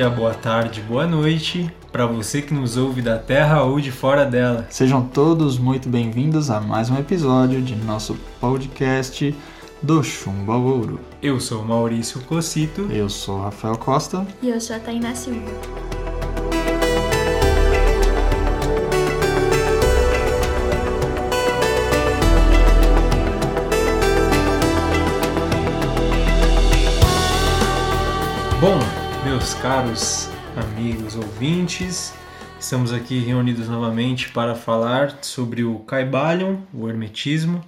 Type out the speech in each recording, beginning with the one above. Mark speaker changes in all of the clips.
Speaker 1: dia, boa tarde, boa noite para você que nos ouve da Terra ou de fora dela.
Speaker 2: Sejam todos muito bem-vindos a mais um episódio de nosso podcast do Chumbo ao Ouro.
Speaker 1: Eu sou Maurício Cocito.
Speaker 2: Eu sou Rafael Costa.
Speaker 3: E eu sou a Tainá Silva.
Speaker 1: Bom, meus caros amigos ouvintes, estamos aqui reunidos novamente para falar sobre o Caibalion, o Hermetismo,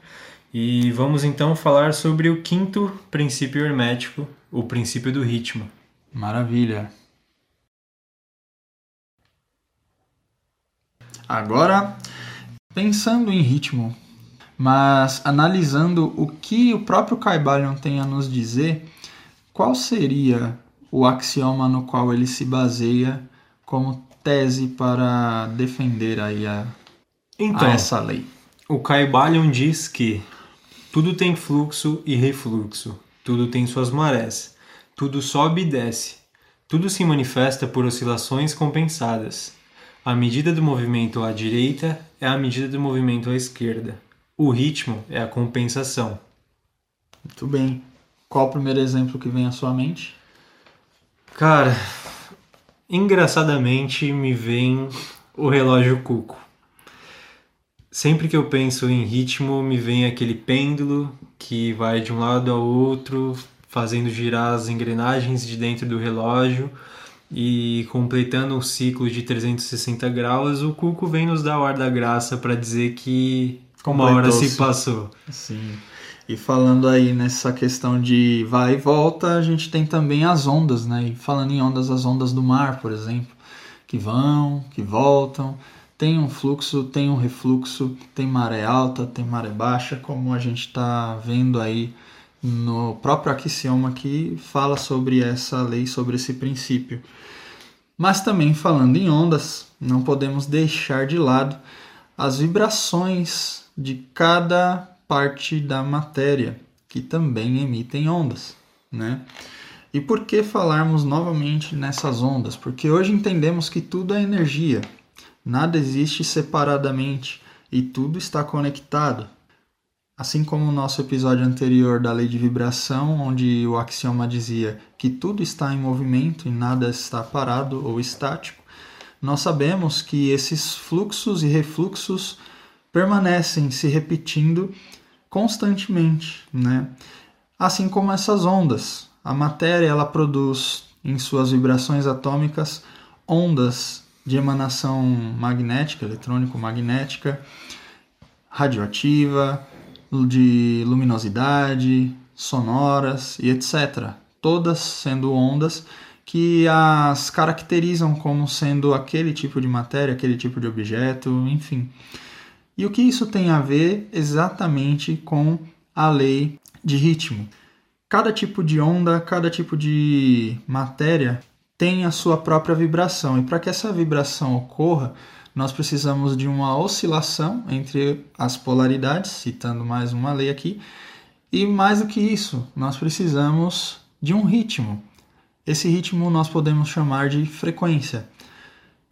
Speaker 1: e vamos então falar sobre o quinto princípio hermético, o princípio do ritmo.
Speaker 2: Maravilha! Agora, pensando em ritmo, mas analisando o que o próprio Caibalion tem a nos dizer, qual seria o axioma no qual ele se baseia como tese para defender aí a,
Speaker 1: Então,
Speaker 2: a essa lei?
Speaker 1: o Caibalion diz que tudo tem fluxo e refluxo, tudo tem suas marés, tudo sobe e desce, tudo se manifesta por oscilações compensadas. A medida do movimento à direita é a medida do movimento à esquerda. O ritmo é a compensação.
Speaker 2: Muito bem. Qual o primeiro exemplo que vem à sua mente?
Speaker 1: Cara, engraçadamente me vem o relógio cuco. Sempre que eu penso em ritmo, me vem aquele pêndulo que vai de um lado ao outro, fazendo girar as engrenagens de dentro do relógio e completando um ciclo de 360 graus. O cuco vem nos dar o ar da graça para dizer que uma hora se passou.
Speaker 2: Sim. E falando aí nessa questão de vai e volta, a gente tem também as ondas, né? E falando em ondas, as ondas do mar, por exemplo, que vão, que voltam, tem um fluxo, tem um refluxo, tem maré alta, tem maré baixa, como a gente está vendo aí no próprio axioma que fala sobre essa lei, sobre esse princípio. Mas também falando em ondas, não podemos deixar de lado as vibrações de cada parte da matéria, que também emitem ondas, né? E por que falarmos novamente nessas ondas? Porque hoje entendemos que tudo é energia, nada existe separadamente e tudo está conectado. Assim como o nosso episódio anterior da lei de vibração, onde o axioma dizia que tudo está em movimento e nada está parado ou estático, nós sabemos que esses fluxos e refluxos permanecem se repetindo constantemente, né? Assim como essas ondas. A matéria ela produz em suas vibrações atômicas ondas de emanação magnética, eletrônico-magnética, radioativa, de luminosidade, sonoras e etc. Todas sendo ondas que as caracterizam como sendo aquele tipo de matéria, aquele tipo de objeto, enfim. E o que isso tem a ver exatamente com a lei de ritmo? Cada tipo de onda, cada tipo de matéria tem a sua própria vibração, e para que essa vibração ocorra, nós precisamos de uma oscilação entre as polaridades, citando mais uma lei aqui, e mais do que isso, nós precisamos de um ritmo. Esse ritmo nós podemos chamar de frequência.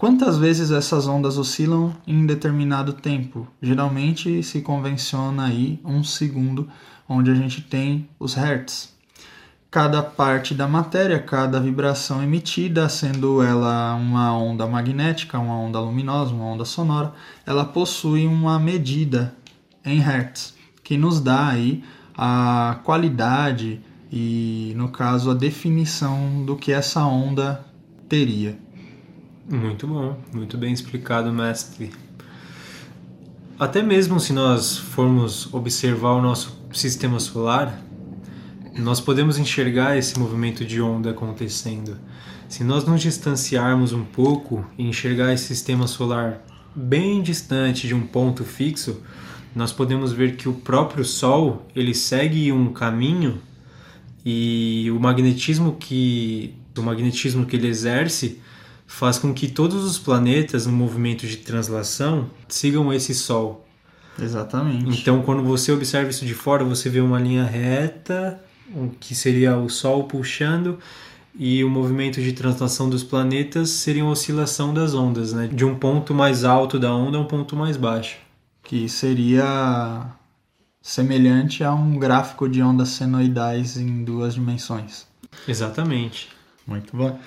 Speaker 2: Quantas vezes essas ondas oscilam em determinado tempo? Geralmente se convenciona aí um segundo, onde a gente tem os hertz. Cada parte da matéria, cada vibração emitida, sendo ela uma onda magnética, uma onda luminosa, uma onda sonora, ela possui uma medida em hertz, que nos dá aí a qualidade e, no caso, a definição do que essa onda teria.
Speaker 1: Muito bom, muito bem explicado, mestre. Até mesmo se nós formos observar o nosso sistema solar, nós podemos enxergar esse movimento de onda acontecendo. Se nós nos distanciarmos um pouco e enxergar esse sistema solar bem distante de um ponto fixo, nós podemos ver que o próprio Sol ele segue um caminho e o magnetismo que o magnetismo que ele exerce faz com que todos os planetas no movimento de translação sigam esse Sol.
Speaker 2: Exatamente.
Speaker 1: Então, quando você observa isso de fora, você vê uma linha reta, o que seria o Sol puxando, e o movimento de translação dos planetas seria uma oscilação das ondas, né? De um ponto mais alto da onda a um ponto mais baixo.
Speaker 2: Que seria semelhante a um gráfico de ondas senoidais em duas dimensões.
Speaker 1: Exatamente.
Speaker 2: Muito bom.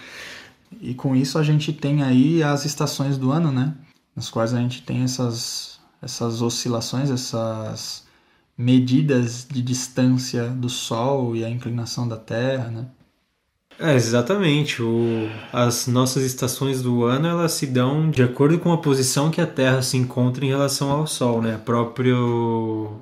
Speaker 2: E com isso a gente tem aí as estações do ano, né? Nas quais a gente tem essas, essas oscilações, essas medidas de distância do Sol e a inclinação da Terra, né?
Speaker 1: É, exatamente. O, as nossas estações do ano elas se dão de acordo com a posição que a Terra se encontra em relação ao Sol, né? A, próprio,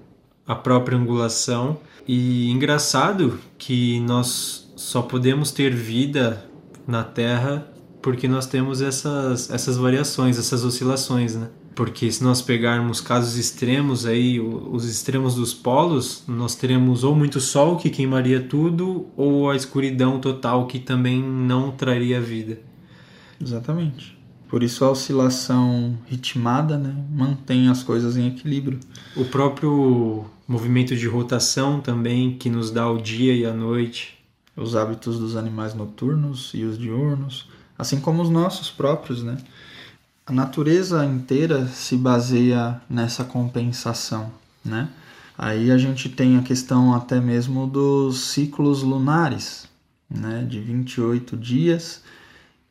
Speaker 1: a própria angulação. E engraçado que nós só podemos ter vida na Terra porque nós temos essas, essas variações, essas oscilações, né? Porque se nós pegarmos casos extremos aí, os extremos dos polos, nós teremos ou muito sol que queimaria tudo, ou a escuridão total que também não traria vida.
Speaker 2: Exatamente. Por isso a oscilação ritmada né, mantém as coisas em equilíbrio.
Speaker 1: O próprio movimento de rotação também, que nos dá o dia e a noite.
Speaker 2: Os hábitos dos animais noturnos e os diurnos, assim como os nossos próprios, né? a natureza inteira se baseia nessa compensação, né? Aí a gente tem a questão até mesmo dos ciclos lunares, né, de 28 dias,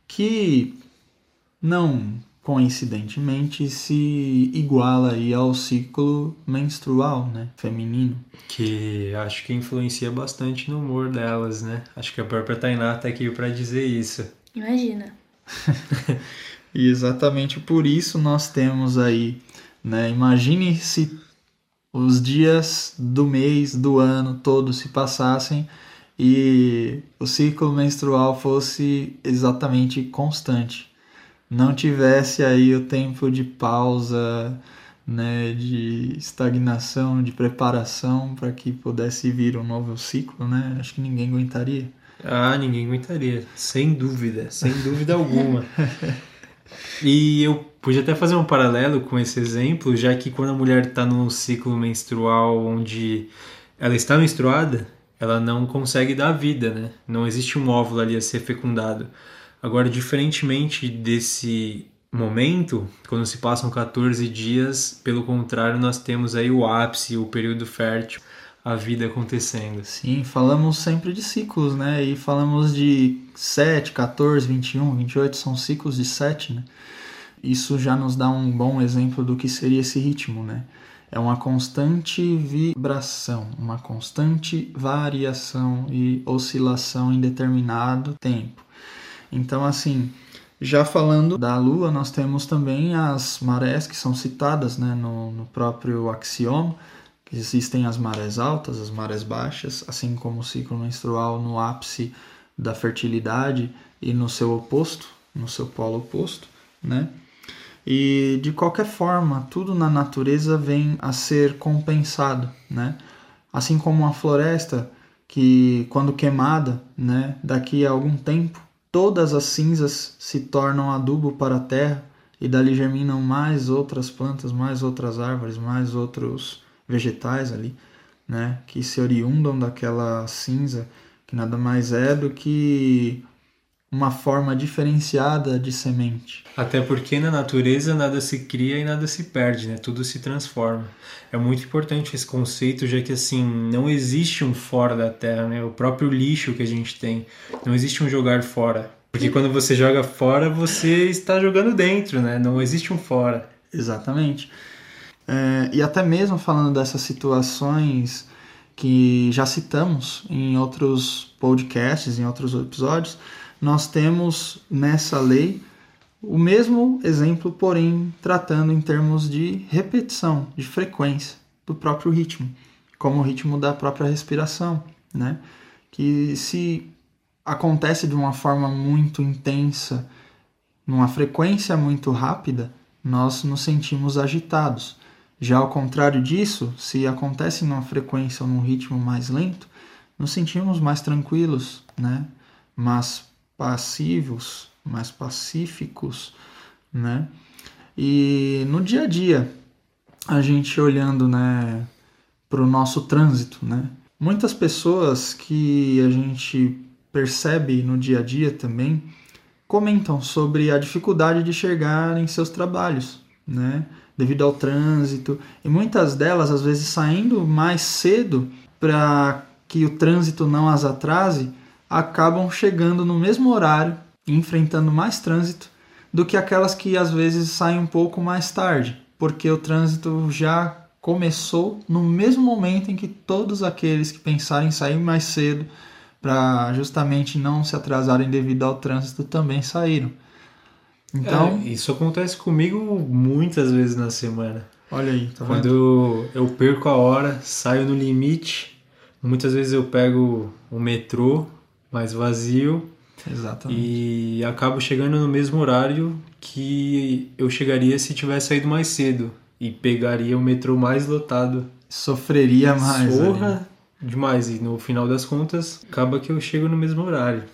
Speaker 2: que não coincidentemente se iguala aí ao ciclo menstrual, né, feminino.
Speaker 1: Que acho que influencia bastante no humor delas, né? Acho que a própria Tainá tá aqui para dizer isso.
Speaker 3: Imagina.
Speaker 2: E exatamente por isso nós temos aí, né? Imagine se os dias do mês, do ano todo se passassem e o ciclo menstrual fosse exatamente constante. Não tivesse aí o tempo de pausa, né, de estagnação, de preparação para que pudesse vir um novo ciclo, né? Acho que ninguém aguentaria.
Speaker 1: Ah, ninguém aguentaria, sem dúvida, sem dúvida alguma. E eu podia até fazer um paralelo com esse exemplo, já que quando a mulher está num ciclo menstrual onde ela está menstruada, ela não consegue dar vida, né? Não existe um óvulo ali a ser fecundado. Agora, diferentemente desse momento, quando se passam 14 dias, pelo contrário, nós temos aí o ápice, o período fértil, a vida acontecendo.
Speaker 2: Sim, falamos sempre de ciclos, né? E falamos de 7, 14, 21, 28, são ciclos de 7, né? Isso já nos dá um bom exemplo do que seria esse ritmo, né? É uma constante vibração, uma constante variação e oscilação em determinado tempo. Então, assim, já falando da Lua, nós temos também as marés que são citadas né, no, no próprio axioma, existem as marés altas, as marés baixas, assim como o ciclo menstrual no ápice da fertilidade e no seu oposto, no seu polo oposto, né? E de qualquer forma, tudo na natureza vem a ser compensado, né? Assim como uma floresta que quando queimada, né, daqui a algum tempo, todas as cinzas se tornam adubo para a terra e dali germinam mais outras plantas, mais outras árvores, mais outros vegetais ali, né, que se oriundam daquela cinza, que nada mais é do que uma forma diferenciada de semente.
Speaker 1: Até porque na natureza nada se cria e nada se perde, né? Tudo se transforma. É muito importante esse conceito, já que assim, não existe um fora da terra, né? O próprio lixo que a gente tem, não existe um jogar fora. Porque quando você joga fora, você está jogando dentro, né? Não existe um fora.
Speaker 2: Exatamente. É, e até mesmo falando dessas situações que já citamos em outros podcasts, em outros episódios, nós temos nessa lei o mesmo exemplo, porém tratando em termos de repetição, de frequência do próprio ritmo, como o ritmo da própria respiração, né? Que se acontece de uma forma muito intensa, numa frequência muito rápida, nós nos sentimos agitados. Já ao contrário disso, se acontece numa frequência ou num ritmo mais lento, nos sentimos mais tranquilos, né? Mas passivos, mais pacíficos, né? E no dia a dia, a gente olhando, né, para o nosso trânsito, né? Muitas pessoas que a gente percebe no dia a dia também, comentam sobre a dificuldade de chegar em seus trabalhos, né? Devido ao trânsito, e muitas delas, às vezes, saindo mais cedo para que o trânsito não as atrase, acabam chegando no mesmo horário e enfrentando mais trânsito do que aquelas que às vezes saem um pouco mais tarde, porque o trânsito já começou no mesmo momento em que todos aqueles que pensarem em sair mais cedo para justamente não se atrasarem devido ao trânsito também saíram.
Speaker 1: Então, é, isso acontece comigo muitas vezes na semana.
Speaker 2: Olha aí, tá
Speaker 1: Quando eu perco a hora, saio no limite, muitas vezes eu pego o metrô mais vazio
Speaker 2: Exatamente.
Speaker 1: e acabo chegando no mesmo horário que eu chegaria se tivesse saído mais cedo e pegaria o metrô mais lotado.
Speaker 2: Sofreria mais.
Speaker 1: Sorra demais. E no final das contas, acaba que eu chego no mesmo horário.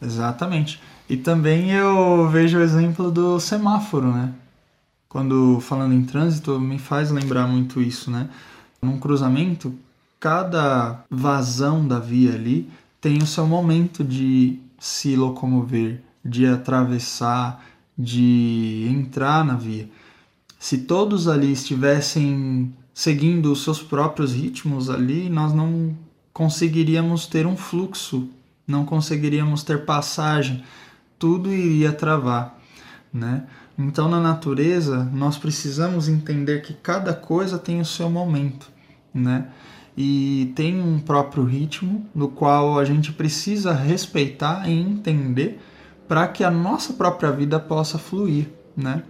Speaker 2: Exatamente. E também eu vejo o exemplo do semáforo, né? Quando falando em trânsito, me faz lembrar muito isso, né? Num cruzamento, cada vazão da via ali tem o seu momento de se locomover, de atravessar, de entrar na via se todos ali estivessem seguindo os seus próprios ritmos ali, nós não conseguiríamos ter um fluxo, não conseguiríamos ter passagem, tudo iria travar, né? Então, na natureza, nós precisamos entender que cada coisa tem o seu momento, né? E tem um próprio ritmo no qual a gente precisa respeitar e entender para que a nossa própria vida possa fluir, né?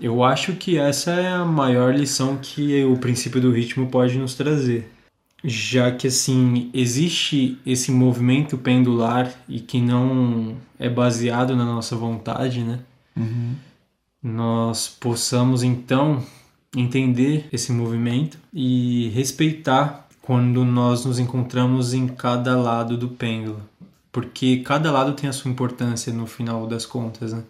Speaker 1: Eu acho que essa é a maior lição que o princípio do ritmo pode nos trazer. Já que assim, existe esse movimento pendular e que não é baseado na nossa vontade, né?
Speaker 2: Uhum.
Speaker 1: Nós possamos então entender esse movimento e respeitar quando nós nos encontramos em cada lado do pêndulo, porque cada lado tem a sua importância no final das contas, né?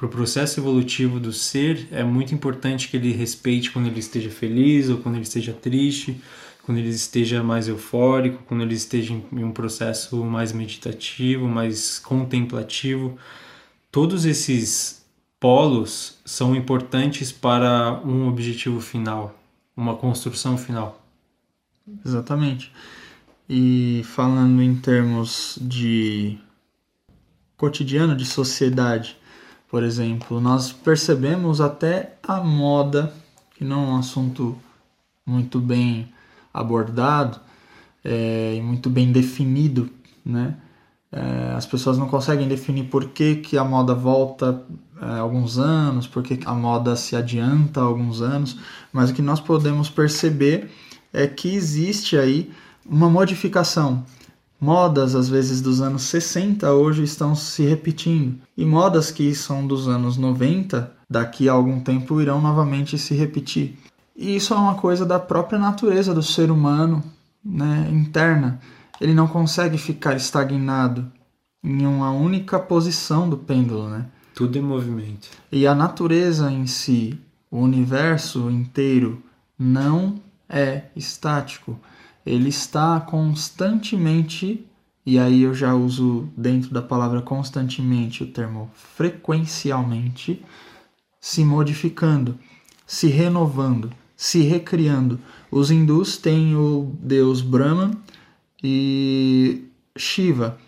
Speaker 1: para o processo evolutivo do ser, é muito importante que ele respeite quando ele esteja feliz ou quando ele esteja triste, quando ele esteja mais eufórico, quando ele esteja em um processo mais meditativo, mais contemplativo. Todos esses polos são importantes para um objetivo final, uma construção final.
Speaker 2: Exatamente. E falando em termos de cotidiano, de sociedade, por exemplo, nós percebemos até a moda, que não é um assunto muito bem abordado é, e muito bem definido, né? É, as pessoas não conseguem definir por que, que a moda volta é, alguns anos, por que a moda se adianta alguns anos, mas o que nós podemos perceber é que existe aí uma modificação Modas, às vezes dos anos 60, hoje estão se repetindo. E modas que são dos anos 90, daqui a algum tempo irão novamente se repetir. E isso é uma coisa da própria natureza do ser humano, né, interna. Ele não consegue ficar estagnado em uma única posição do pêndulo, né?
Speaker 1: Tudo em movimento.
Speaker 2: E a natureza em si, o universo inteiro, não é estático ele está constantemente, e aí eu já uso dentro da palavra constantemente o termo frequencialmente, se modificando, se renovando, se recriando. Os hindus têm o deus Brahma e Shiva,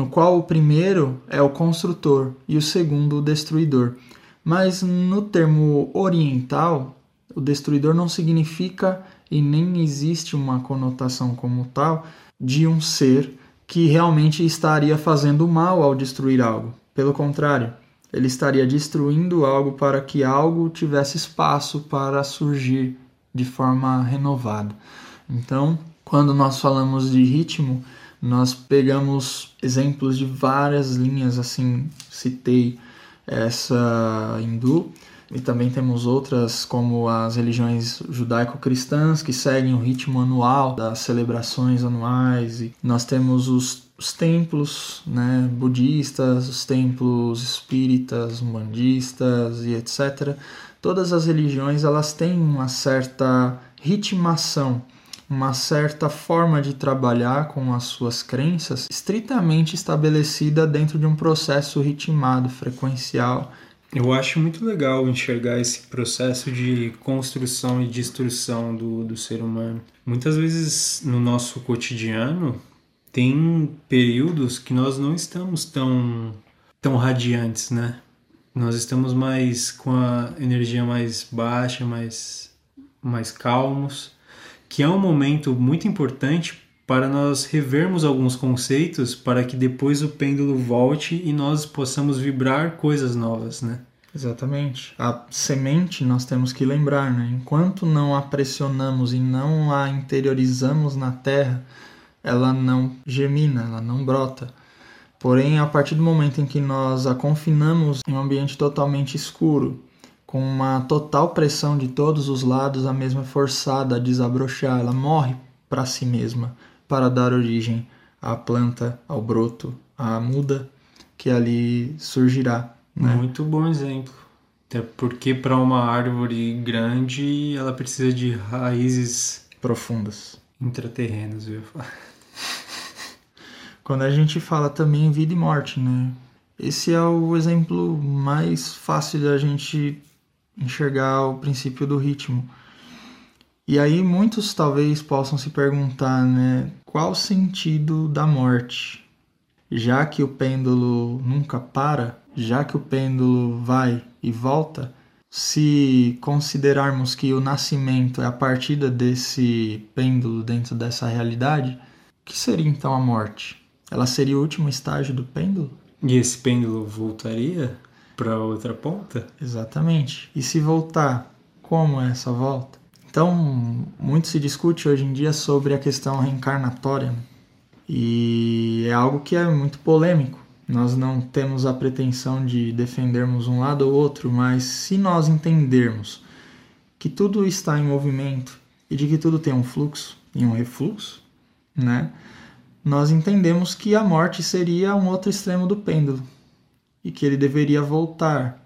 Speaker 2: no qual o primeiro é o construtor e o segundo o destruidor. Mas no termo oriental, o destruidor não significa e nem existe uma conotação como tal de um ser que realmente estaria fazendo mal ao destruir algo. Pelo contrário, ele estaria destruindo algo para que algo tivesse espaço para surgir de forma renovada. Então, quando nós falamos de ritmo, nós pegamos exemplos de várias linhas, assim, citei essa hindu, e também temos outras, como as religiões judaico-cristãs, que seguem o ritmo anual das celebrações anuais. E nós temos os, os templos né, budistas, os templos espíritas, umbandistas e etc. Todas as religiões elas têm uma certa ritmação uma certa forma de trabalhar com as suas crenças estritamente estabelecida dentro de um processo ritmado, frequencial.
Speaker 1: Eu acho muito legal enxergar esse processo de construção e destruição do, do ser humano. Muitas vezes no nosso cotidiano tem períodos que nós não estamos tão, tão radiantes, né? Nós estamos mais com a energia mais baixa, mais, mais calmos que é um momento muito importante para nós revermos alguns conceitos para que depois o pêndulo volte e nós possamos vibrar coisas novas, né?
Speaker 2: Exatamente. A semente nós temos que lembrar, né? Enquanto não a pressionamos e não a interiorizamos na terra, ela não germina, ela não brota. Porém, a partir do momento em que nós a confinamos em um ambiente totalmente escuro, com uma total pressão de todos os lados, a mesma forçada a desabrochar, ela morre para si mesma para dar origem à planta, ao broto, à muda que ali surgirá. Né?
Speaker 1: Muito bom exemplo. Até porque para uma árvore grande ela precisa de raízes
Speaker 2: profundas,
Speaker 1: intraterrenas, eu ia falar.
Speaker 2: Quando a gente fala também em vida e morte, né? Esse é o exemplo mais fácil da gente enxergar o princípio do ritmo. E aí muitos talvez possam se perguntar, né, qual o sentido da morte? Já que o pêndulo nunca para, já que o pêndulo vai e volta, se considerarmos que o nascimento é a partida desse pêndulo dentro dessa realidade, o que seria então a morte? Ela seria o último estágio do pêndulo?
Speaker 1: E esse pêndulo voltaria? Para outra ponta?
Speaker 2: Exatamente. E se voltar, como é essa volta? Então, muito se discute hoje em dia sobre a questão reencarnatória. E é algo que é muito polêmico. Nós não temos a pretensão de defendermos um lado ou outro, mas se nós entendermos que tudo está em movimento e de que tudo tem um fluxo e um refluxo, né? Nós entendemos que a morte seria um outro extremo do pêndulo, e que ele deveria voltar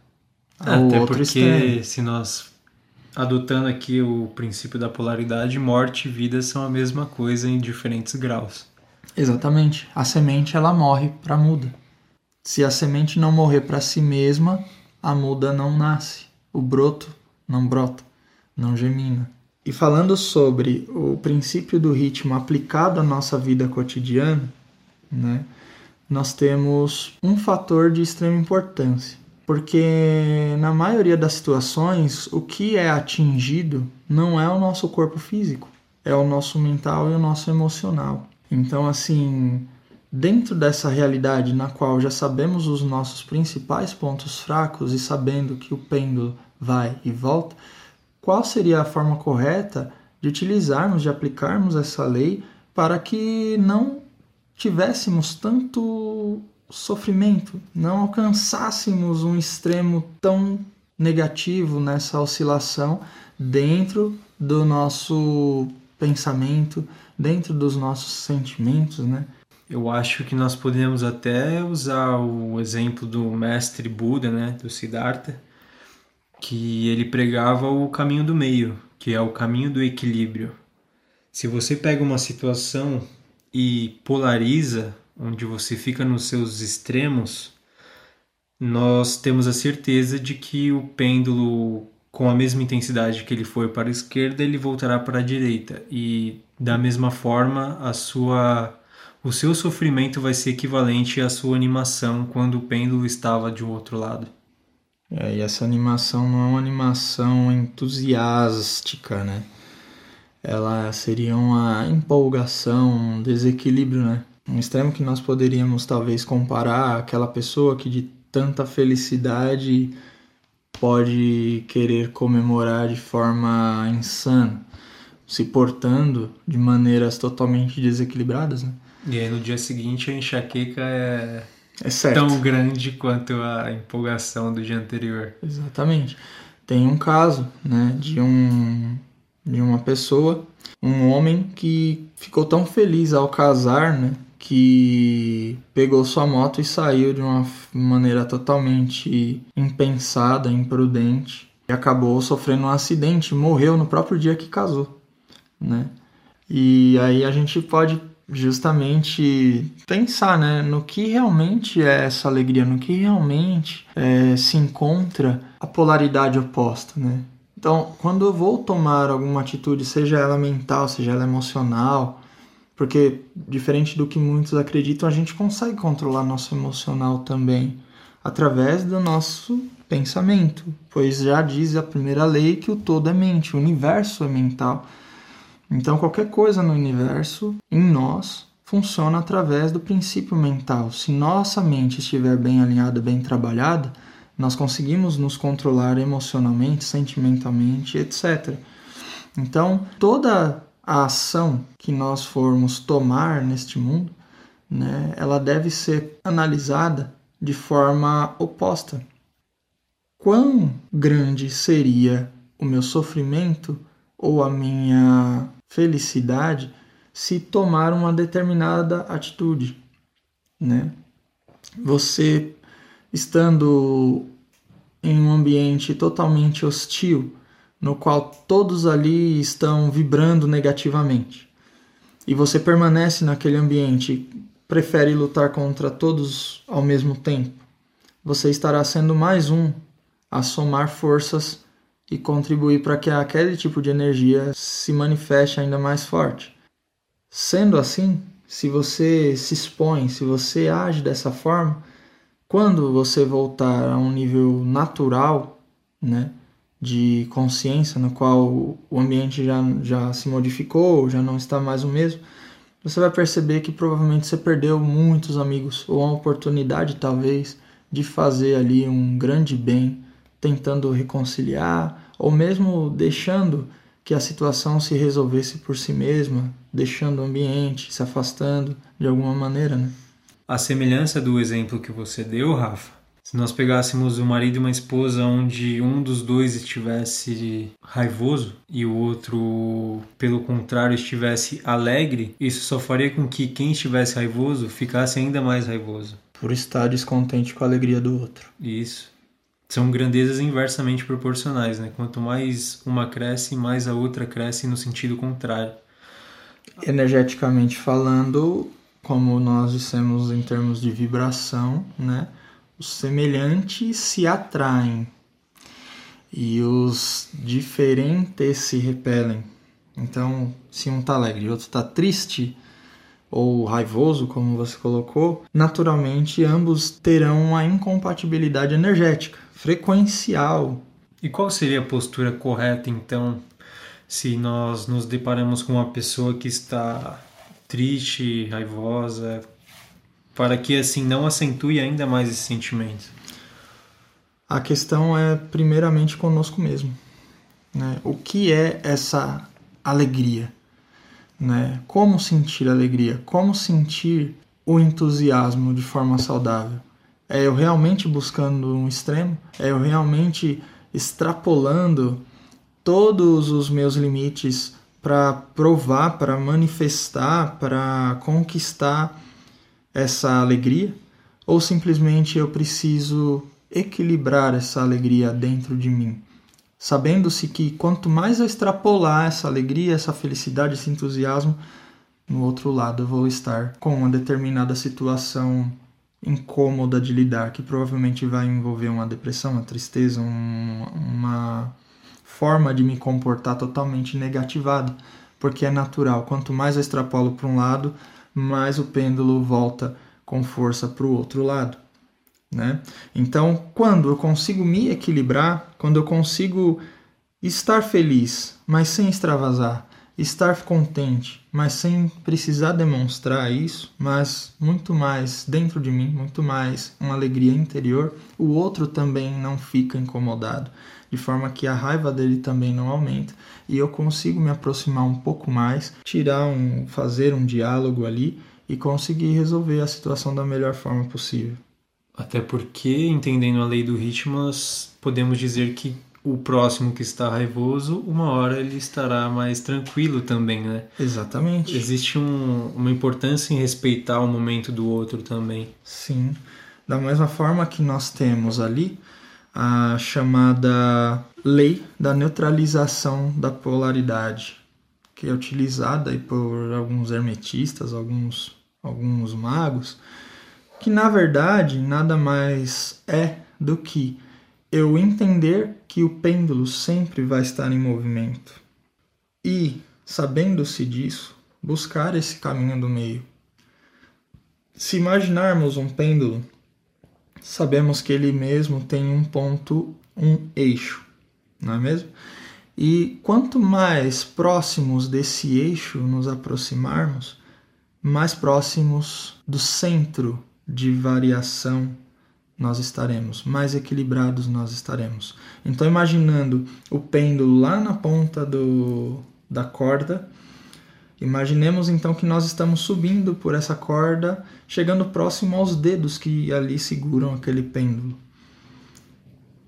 Speaker 1: ao Até outro porque extremo. se nós adotando aqui o princípio da polaridade, morte e vida são a mesma coisa em diferentes graus.
Speaker 2: Exatamente. A semente ela morre para a muda. Se a semente não morrer para si mesma, a muda não nasce. O broto não brota, não germina. E falando sobre o princípio do ritmo aplicado à nossa vida cotidiana, né? Nós temos um fator de extrema importância, porque na maioria das situações o que é atingido não é o nosso corpo físico, é o nosso mental e o nosso emocional. Então, assim, dentro dessa realidade na qual já sabemos os nossos principais pontos fracos e sabendo que o pêndulo vai e volta, qual seria a forma correta de utilizarmos, de aplicarmos essa lei para que não tivéssemos tanto sofrimento, não alcançássemos um extremo tão negativo nessa oscilação dentro do nosso pensamento, dentro dos nossos sentimentos, né?
Speaker 1: Eu acho que nós podemos até usar o exemplo do mestre Buda, né, do Siddhartha, que ele pregava o caminho do meio, que é o caminho do equilíbrio. Se você pega uma situação e polariza, onde você fica nos seus extremos, nós temos a certeza de que o pêndulo, com a mesma intensidade que ele foi para a esquerda, ele voltará para a direita. E da mesma forma, a sua o seu sofrimento vai ser equivalente à sua animação quando o pêndulo estava de um outro lado.
Speaker 2: É, e essa animação não é uma animação entusiástica, né? Ela seria uma empolgação, um desequilíbrio, né? Um extremo que nós poderíamos talvez comparar àquela pessoa que de tanta felicidade pode querer comemorar de forma insana, se portando de maneiras totalmente desequilibradas, né?
Speaker 1: E aí no dia seguinte a enxaqueca é, é tão grande quanto a empolgação do dia anterior.
Speaker 2: Exatamente. Tem um caso, né, de um de uma pessoa, um homem que ficou tão feliz ao casar, né, que pegou sua moto e saiu de uma maneira totalmente impensada, imprudente, e acabou sofrendo um acidente, morreu no próprio dia que casou, né? E aí a gente pode justamente pensar né, no que realmente é essa alegria, no que realmente é, se encontra a polaridade oposta. Né? Então, quando eu vou tomar alguma atitude, seja ela mental, seja ela emocional, porque diferente do que muitos acreditam, a gente consegue controlar nosso emocional também através do nosso pensamento, pois já diz a primeira lei que o todo é mente, o universo é mental. Então, qualquer coisa no universo, em nós, funciona através do princípio mental. Se nossa mente estiver bem alinhada, bem trabalhada, nós conseguimos nos controlar emocionalmente, sentimentalmente, etc. Então, toda a ação que nós formos tomar neste mundo, né, ela deve ser analisada de forma oposta. Quão grande seria o meu sofrimento ou a minha felicidade se tomar uma determinada atitude, né? Você estando em um ambiente totalmente hostil, no qual todos ali estão vibrando negativamente, e você permanece naquele ambiente, prefere lutar contra todos ao mesmo tempo, você estará sendo mais um a somar forças e contribuir para que aquele tipo de energia se manifeste ainda mais forte. Sendo assim, se você se expõe, se você age dessa forma, quando você voltar a um nível natural, né, de consciência, no qual o ambiente já, já se modificou, já não está mais o mesmo, você vai perceber que provavelmente você perdeu muitos amigos ou a oportunidade, talvez, de fazer ali um grande bem tentando reconciliar ou mesmo deixando que a situação se resolvesse por si mesma, deixando o ambiente, se afastando de alguma maneira, né?
Speaker 1: A semelhança do exemplo que você deu, Rafa, se nós pegássemos um marido e uma esposa onde um dos dois estivesse raivoso e o outro, pelo contrário, estivesse alegre, isso só faria com que quem estivesse raivoso ficasse ainda mais raivoso.
Speaker 2: Por estar descontente com a alegria do outro.
Speaker 1: Isso são grandezas inversamente proporcionais, né? Quanto mais uma cresce, mais a outra cresce no sentido contrário.
Speaker 2: Energeticamente falando, como nós dissemos em termos de vibração, né? Os semelhantes se atraem e os diferentes se repelem. Então, se um está alegre e outro está triste ou raivoso, como você colocou, naturalmente ambos terão uma incompatibilidade energética frequencial.
Speaker 1: E qual seria a postura correta então, se nós nos deparamos com uma pessoa que está triste, raivosa, para que assim não acentue ainda mais esse sentimento?
Speaker 2: A questão é primeiramente conosco mesmo. Né? O que é essa alegria? Né? Como sentir alegria? Como sentir o entusiasmo de forma saudável? É eu realmente buscando um extremo? É eu realmente extrapolando todos os meus limites para provar, para manifestar, para conquistar essa alegria? Ou simplesmente eu preciso equilibrar essa alegria dentro de mim? Sabendo-se que quanto mais eu extrapolar essa alegria, essa felicidade, esse entusiasmo, no outro lado eu vou estar com uma determinada situação incômoda de lidar, que provavelmente vai envolver uma depressão, uma tristeza, um, uma forma de me comportar totalmente negativada, porque é natural. Quanto mais eu extrapolo para um lado, mais o pêndulo volta com força para o outro lado. Né? Então, quando eu consigo me equilibrar, quando eu consigo estar feliz, mas sem extravasar, estar contente, mas sem precisar demonstrar isso, mas muito mais dentro de mim, muito mais uma alegria interior, o outro também não fica incomodado, de forma que a raiva dele também não aumenta e eu consigo me aproximar um pouco mais, tirar um, fazer um diálogo ali e conseguir resolver a situação da melhor forma possível.
Speaker 1: Até porque, entendendo a lei do ritmo, nós podemos dizer que o próximo que está raivoso, uma hora ele estará mais tranquilo também, né?
Speaker 2: Exatamente.
Speaker 1: Existe um, uma importância em respeitar o momento do outro também.
Speaker 2: Sim. Da mesma forma que nós temos ali a chamada lei da neutralização da polaridade, que é utilizada por alguns hermetistas, alguns, alguns magos, que na verdade nada mais é do que eu entender que o pêndulo sempre vai estar em movimento e, sabendo-se disso, buscar esse caminho do meio. Se imaginarmos um pêndulo, sabemos que ele mesmo tem um ponto, um eixo, não é mesmo? E quanto mais próximos desse eixo nos aproximarmos, mais próximos do centro de variação nós estaremos, mais equilibrados nós estaremos. Então, imaginando o pêndulo lá na ponta do, da corda, imaginemos então que nós estamos subindo por essa corda, chegando próximo aos dedos que ali seguram aquele pêndulo.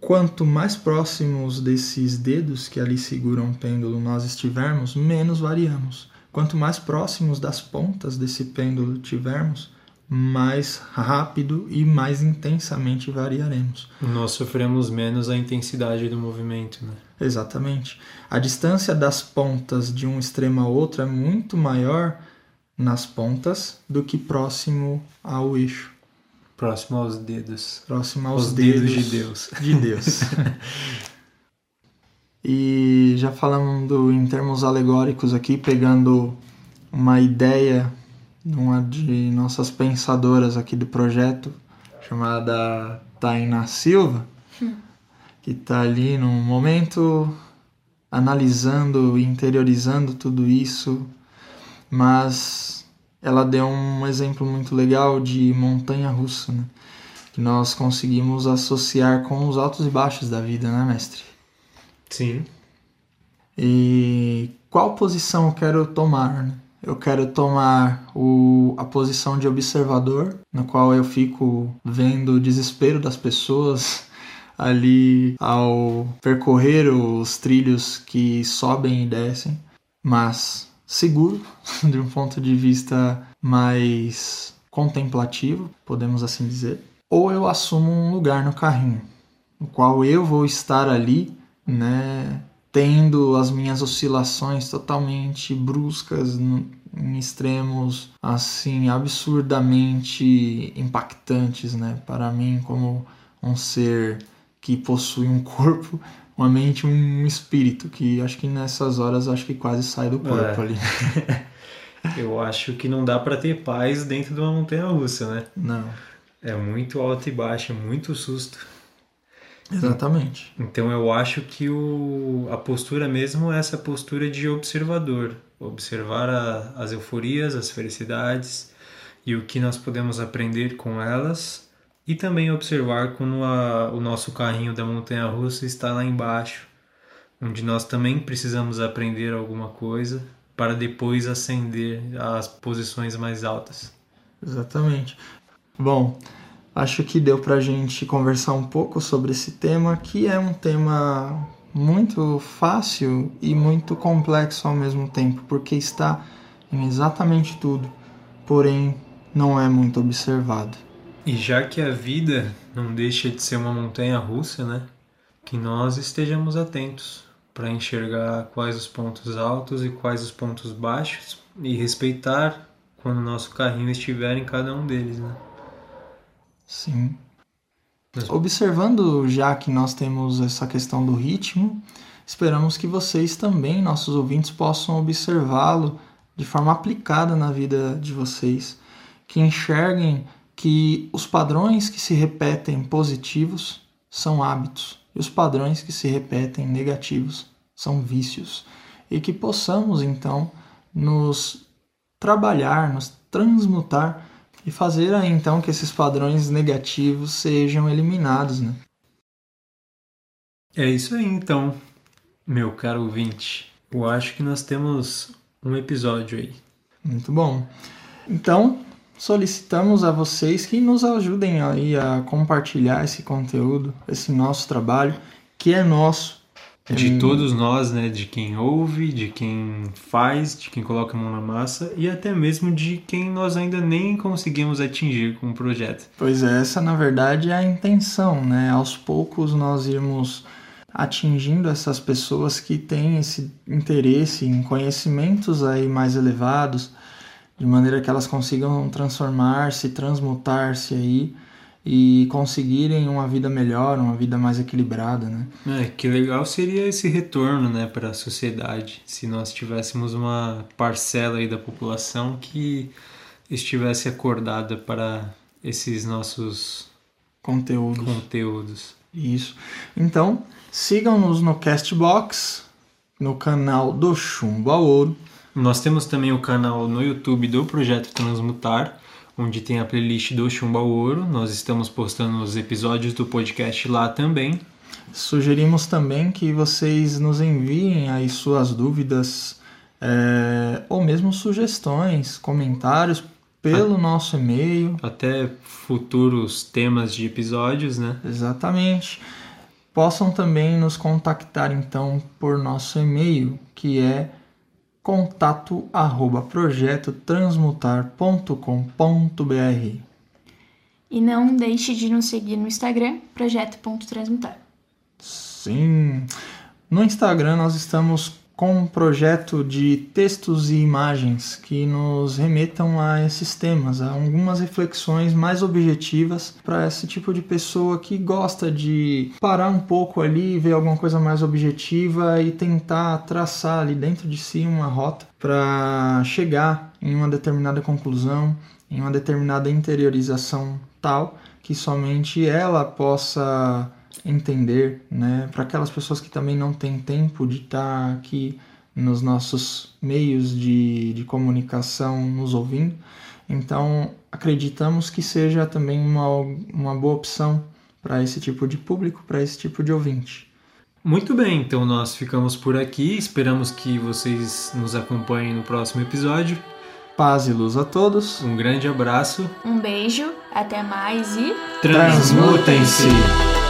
Speaker 2: Quanto mais próximos desses dedos que ali seguram o pêndulo nós estivermos, menos variamos. Quanto mais próximos das pontas desse pêndulo tivermos, mais rápido e mais intensamente variaremos.
Speaker 1: Nós sofremos menos a intensidade do movimento, né?
Speaker 2: Exatamente. A distância das pontas de um extremo a outro é muito maior nas pontas do que próximo ao eixo.
Speaker 1: Próximo aos dedos.
Speaker 2: Próximo aos dedos,
Speaker 1: dedos de Deus.
Speaker 2: De Deus. e já falando em termos alegóricos aqui, pegando uma ideia uma de nossas pensadoras aqui do projeto, chamada Taina Silva, hum. que está ali no momento analisando e interiorizando tudo isso, mas ela deu um exemplo muito legal de montanha russa, né? que nós conseguimos associar com os altos e baixos da vida, né, mestre?
Speaker 1: Sim.
Speaker 2: E qual posição eu quero tomar? Né? eu quero tomar o, a posição de observador, no qual eu fico vendo o desespero das pessoas ali ao percorrer os trilhos que sobem e descem, mas seguro, de um ponto de vista mais contemplativo, podemos assim dizer, ou eu assumo um lugar no carrinho, no qual eu vou estar ali, né, tendo as minhas oscilações totalmente bruscas em extremos assim absurdamente impactantes, né? Para mim como um ser que possui um corpo, uma mente, um espírito que acho que nessas horas acho que quase sai do corpo é. ali.
Speaker 1: Eu acho que não dá para ter paz dentro de uma montanha russa, né?
Speaker 2: Não.
Speaker 1: É muito alto e baixo, é muito susto.
Speaker 2: Exatamente.
Speaker 1: Então eu acho que o, a postura mesmo é essa postura de observador. Observar a, as euforias, as felicidades e o que nós podemos aprender com elas. E também observar quando a, o nosso carrinho da montanha russa está lá embaixo, onde nós também precisamos aprender alguma coisa para depois ascender às posições mais altas.
Speaker 2: Exatamente. Bom, acho que deu para a gente conversar um pouco sobre esse tema, que é um tema muito fácil e muito complexo ao mesmo tempo, porque está em exatamente tudo, porém não é muito observado.
Speaker 1: E já que a vida não deixa de ser uma montanha russa, né? Que nós estejamos atentos para enxergar quais os pontos altos e quais os pontos baixos e respeitar quando o nosso carrinho estiver em cada um deles, né?
Speaker 2: Sim. Observando já que nós temos essa questão do ritmo, esperamos que vocês também, nossos ouvintes, possam observá-lo de forma aplicada na vida de vocês, que enxerguem que os padrões que se repetem positivos são hábitos e os padrões que se repetem negativos são vícios, e que possamos então nos trabalhar, nos transmutar e fazer aí, então que esses padrões negativos sejam eliminados, né?
Speaker 1: É isso aí então, meu caro ouvinte. Eu acho que nós temos um episódio aí.
Speaker 2: Muito bom. Então, solicitamos a vocês que nos ajudem aí a compartilhar esse conteúdo, esse nosso trabalho, que é nosso,
Speaker 1: de hum. todos nós, né? De quem ouve, de quem faz, de quem coloca a mão na massa e até mesmo de quem nós ainda nem conseguimos atingir com o projeto.
Speaker 2: Pois é, essa na verdade é a intenção, né? Aos poucos nós irmos atingindo essas pessoas que têm esse interesse em conhecimentos aí mais elevados, de maneira que elas consigam transformar-se, transmutar-se aí e conseguirem uma vida melhor, uma vida mais equilibrada, né?
Speaker 1: É, que legal seria esse retorno, né, para a sociedade, se nós tivéssemos uma parcela aí da população que estivesse acordada para esses nossos
Speaker 2: conteúdos.
Speaker 1: conteúdos.
Speaker 2: Isso. Então, sigam-nos no Castbox, no canal do Chumbo ao Ouro.
Speaker 1: Nós temos também o canal no YouTube do Projeto Transmutar, onde tem a playlist do Chumbo ao Ouro. Nós estamos postando os episódios do podcast lá também.
Speaker 2: Sugerimos também que vocês nos enviem aí suas dúvidas é, ou mesmo sugestões, comentários pelo nosso e-mail.
Speaker 1: Até futuros temas de episódios, né?
Speaker 2: Exatamente. Possam também nos contactar então por nosso e-mail, que é contato arroba projetotransmutar.com.br.
Speaker 3: E não deixe de nos seguir no Instagram, projeto.transmutar.
Speaker 2: Sim. No Instagram nós estamos com um projeto de textos e imagens que nos remetam a esses temas, a algumas reflexões mais objetivas para esse tipo de pessoa que gosta de parar um pouco ali, ver alguma coisa mais objetiva e tentar traçar ali dentro de si uma rota para chegar em uma determinada conclusão, em uma determinada interiorização tal que somente ela possa entender, né? Para aquelas pessoas que também não têm tempo de estar aqui nos nossos meios de, de comunicação nos ouvindo. Então, acreditamos que seja também uma, uma boa opção para esse tipo de público, para esse tipo de ouvinte.
Speaker 1: Muito bem, então nós ficamos por aqui. Esperamos que vocês nos acompanhem no próximo episódio.
Speaker 2: Paz e luz a todos.
Speaker 1: Um grande abraço.
Speaker 3: Um beijo, até mais e.
Speaker 2: Transmutem-se!